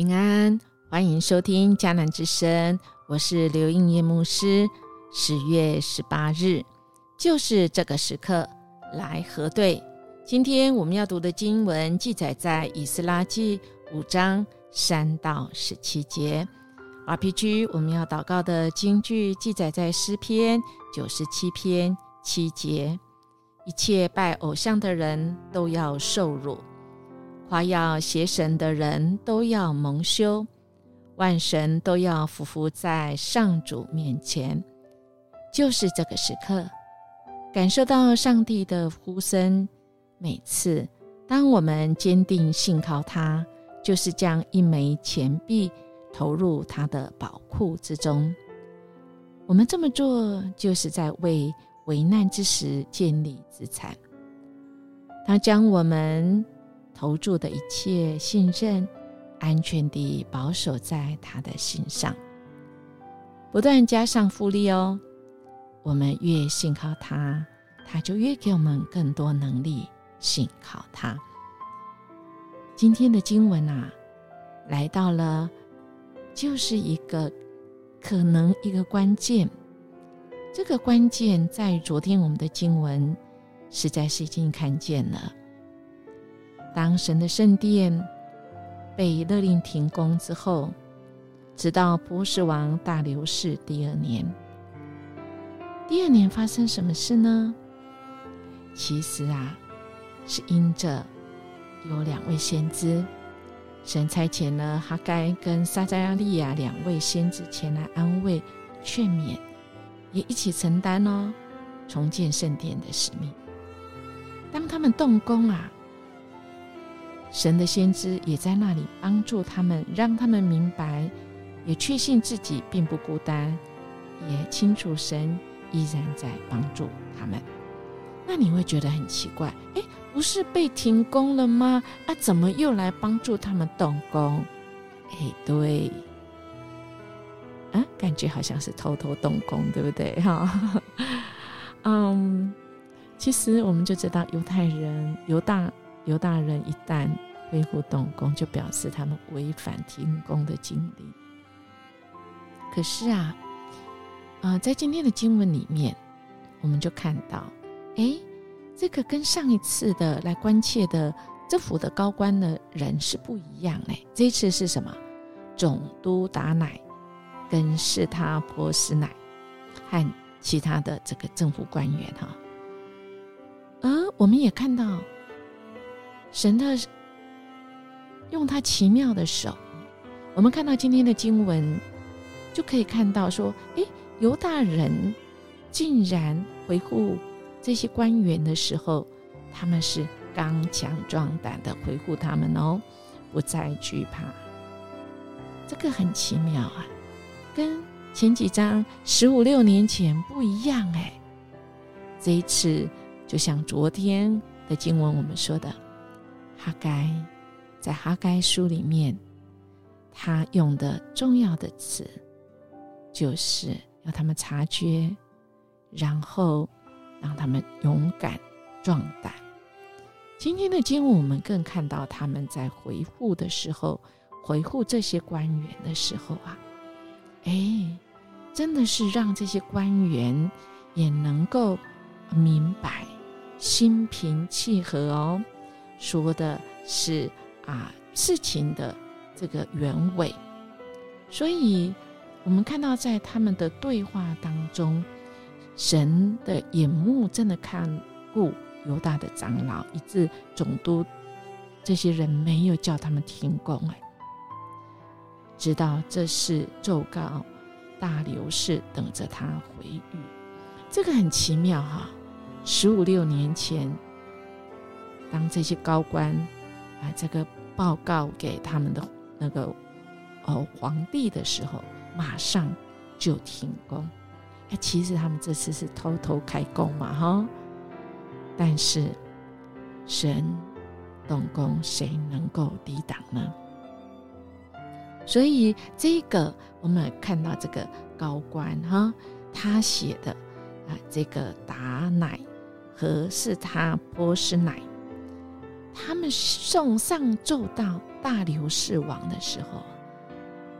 平安，欢迎收听迦南之声，我是刘应叶牧师。十月十八日，就是这个时刻来核对。今天我们要读的经文记载在以斯拉记五章三到十七节。RPG 我们要祷告的经句记载在诗篇九十七篇七节。一切拜偶像的人都要受辱。夸耀邪神的人都要蒙羞，万神都要匍匐在上主面前。就是这个时刻，感受到上帝的呼声。每次当我们坚定信靠他，就是将一枚钱币投入他的宝库之中。我们这么做，就是在为危难之时建立资产。他将我们。投注的一切信任，安全地保守在他的心上，不断加上复利哦。我们越信靠他，他就越给我们更多能力信靠他。今天的经文啊，来到了，就是一个可能一个关键。这个关键在昨天我们的经文，实在是已经看见了。当神的圣殿被勒令停工之后，直到波斯王大流士第二年，第二年发生什么事呢？其实啊，是因着有两位先知，神差遣了哈该跟撒加利亚两位先知前来安慰、劝勉，也一起承担哦重建圣殿的使命。当他们动工啊。神的先知也在那里帮助他们，让他们明白，也确信自己并不孤单，也清楚神依然在帮助他们。那你会觉得很奇怪，哎，不是被停工了吗？啊，怎么又来帮助他们动工？哎，对，啊，感觉好像是偷偷动工，对不对？哈，嗯，其实我们就知道犹太人犹大。犹大人一旦恢复动工，就表示他们违反停工的经历。可是啊，啊，在今天的经文里面，我们就看到，哎，这个跟上一次的来关切的政府的高官的人是不一样嘞。这次是什么？总督达乃跟士他波斯乃和其他的这个政府官员哈。而我们也看到。神的用他奇妙的手，我们看到今天的经文，就可以看到说，哎，犹大人竟然回复这些官员的时候，他们是刚强壮胆的回复他们哦，不再惧怕。这个很奇妙啊，跟前几章十五六年前不一样哎。这一次就像昨天的经文我们说的。哈该在哈该书里面，他用的重要的词，就是要他们察觉，然后让他们勇敢壮胆。今天的经文，我们更看到他们在回复的时候，回复这些官员的时候啊，哎，真的是让这些官员也能够明白，心平气和哦。说的是啊事情的这个原委，所以我们看到在他们的对话当中，神的眼目真的看顾犹大的长老，以致总督这些人没有叫他们停工哎，直到这是奏告大流士等着他回谕，这个很奇妙哈，十五六年前。当这些高官把这个报告给他们的那个哦皇帝的时候，马上就停工。哎，其实他们这次是偷偷开工嘛，哈。但是神动工，谁能够抵挡呢？所以这个我们看到这个高官哈，他写的啊，这个达乃和是他波斯乃。他们送上奏到大流士王的时候，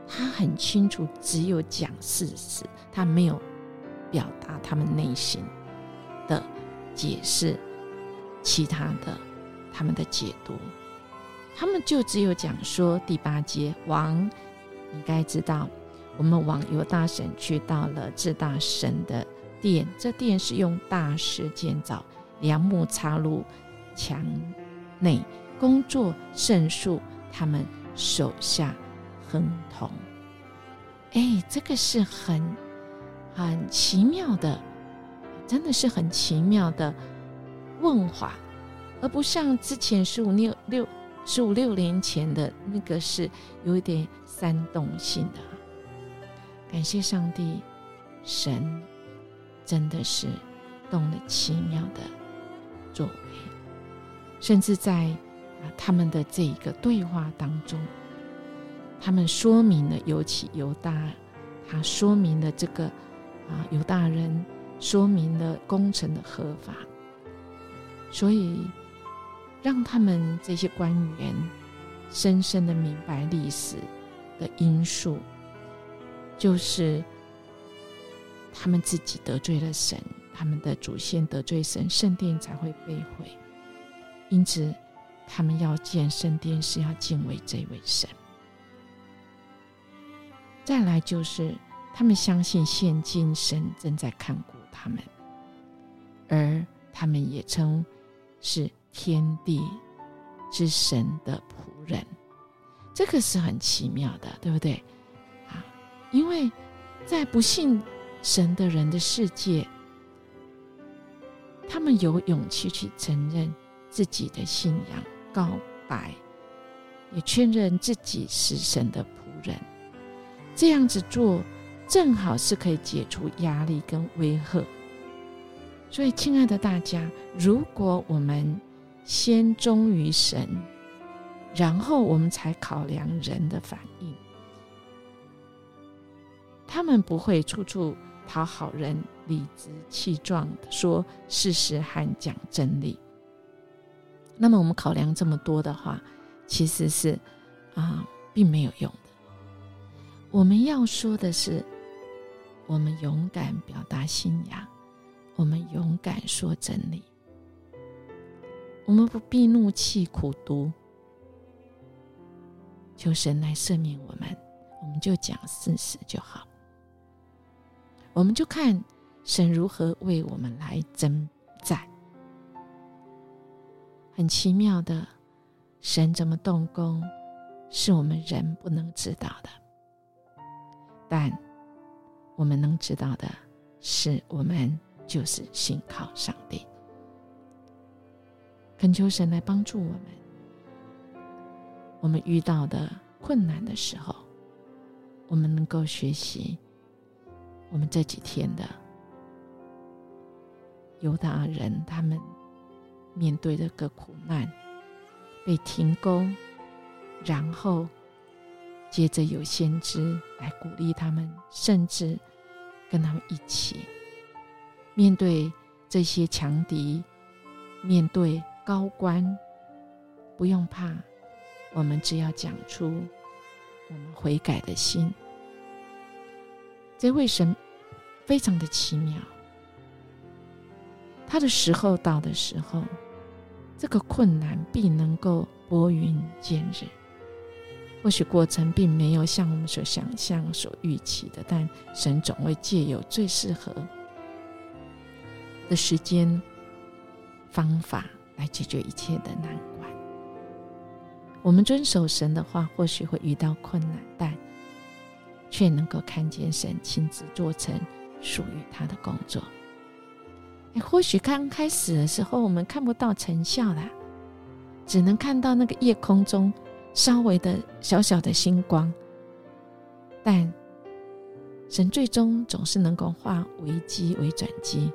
他很清楚，只有讲事实，他没有表达他们内心的解释，其他的他们的解读，他们就只有讲说第八节王，你该知道，我们往犹大神去，到了至大神的殿，这殿是用大石建造，梁木插入墙内，工作胜诉，他们手下。亨通，哎，这个是很很奇妙的，真的是很奇妙的问法，而不像之前十五六六十五六年前的那个是有一点煽动性的。感谢上帝，神真的是动了奇妙的作为，甚至在啊他们的这一个对话当中。他们说明了，尤其犹大，他说明了这个啊，犹大人说明了工程的合法，所以让他们这些官员深深的明白历史的因素，就是他们自己得罪了神，他们的祖先得罪神，圣殿才会被毁。因此，他们要见圣殿，是要敬畏这位神。再来就是，他们相信现今神正在看顾他们，而他们也称是天地之神的仆人，这个是很奇妙的，对不对？啊，因为在不信神的人的世界，他们有勇气去承认自己的信仰，告白，也确认自己是神的仆人。这样子做，正好是可以解除压力跟威吓。所以，亲爱的大家，如果我们先忠于神，然后我们才考量人的反应，他们不会处处讨好人、理直气壮的说事实和讲真理。那么，我们考量这么多的话，其实是啊，并没有用的。我们要说的是，我们勇敢表达信仰，我们勇敢说真理，我们不必怒气苦读，求神来赦免我们，我们就讲事实就好，我们就看神如何为我们来征战。很奇妙的，神怎么动工，是我们人不能知道的。但我们能知道的是，我们就是信靠上帝，恳求神来帮助我们。我们遇到的困难的时候，我们能够学习我们这几天的犹大人，他们面对这个苦难，被停工，然后。接着有先知来鼓励他们，甚至跟他们一起面对这些强敌，面对高官，不用怕，我们只要讲出我们悔改的心。这位神非常的奇妙，他的时候到的时候，这个困难必能够拨云见日。或许过程并没有像我们所想象、所预期的，但神总会借有最适合的时间、方法来解决一切的难关。我们遵守神的话，或许会遇到困难，但却能够看见神亲自做成属于他的工作。或许刚开始的时候，我们看不到成效啦，只能看到那个夜空中。稍微的小小的星光，但神最终总是能够化危机为转机，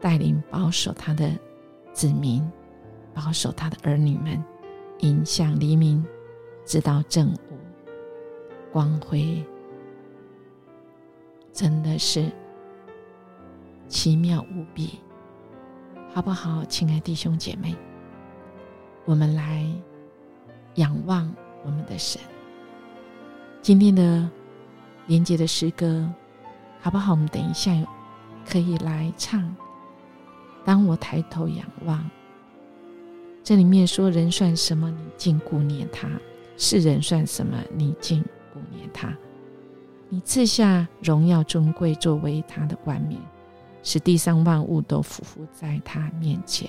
带领保守他的子民，保守他的儿女们，迎向黎明，直到正午光辉，真的是奇妙无比，好不好，亲爱弟兄姐妹？我们来仰望我们的神。今天的连接的诗歌，好不好？我们等一下可以来唱。当我抬头仰望，这里面说：“人算什么？你竟顾念他；是人算什么？你竟顾念他。你赐下荣耀尊贵作为他的冠冕，使地上万物都匍匐在他面前。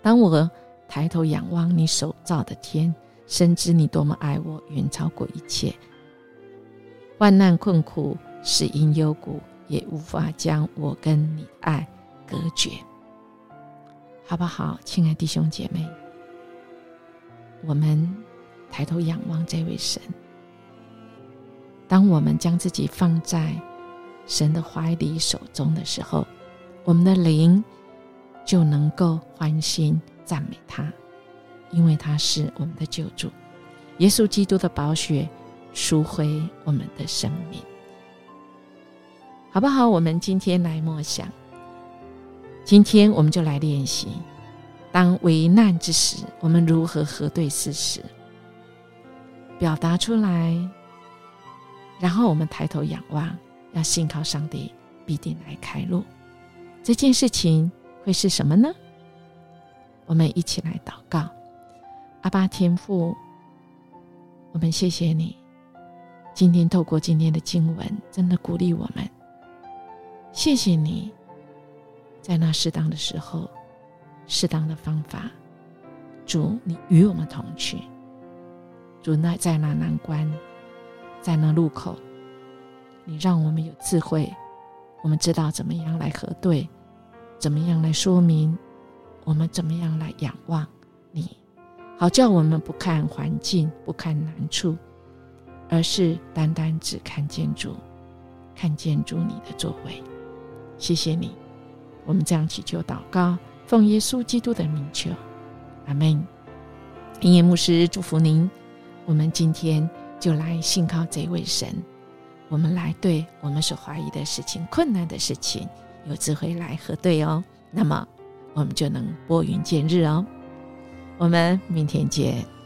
当我抬头仰望你手造的天，深知你多么爱我，远超过一切。万难困苦使因幽谷，也无法将我跟你爱。”隔绝，好不好，亲爱弟兄姐妹？我们抬头仰望这位神。当我们将自己放在神的怀里、手中的时候，我们的灵就能够欢欣赞美他，因为他是我们的救主。耶稣基督的宝血赎回我们的生命，好不好？我们今天来默想。今天我们就来练习：当危难之时，我们如何核对事实，表达出来，然后我们抬头仰望，要信靠上帝必定来开路。这件事情会是什么呢？我们一起来祷告：阿巴天父，我们谢谢你，今天透过今天的经文，真的鼓励我们。谢谢你。在那适当的时候，适当的方法，主，你与我们同去。主，那在那难关，在那路口，你让我们有智慧，我们知道怎么样来核对，怎么样来说明，我们怎么样来仰望你，好叫我们不看环境，不看难处，而是单单只看建筑，看建筑你的作为。谢谢你。我们这样祈求祷告，奉耶稣基督的名求，阿门。音乐牧师祝福您。我们今天就来信靠这位神，我们来对我们所怀疑的事情、困难的事情，有智慧来核对哦。那么我们就能拨云见日哦。我们明天见。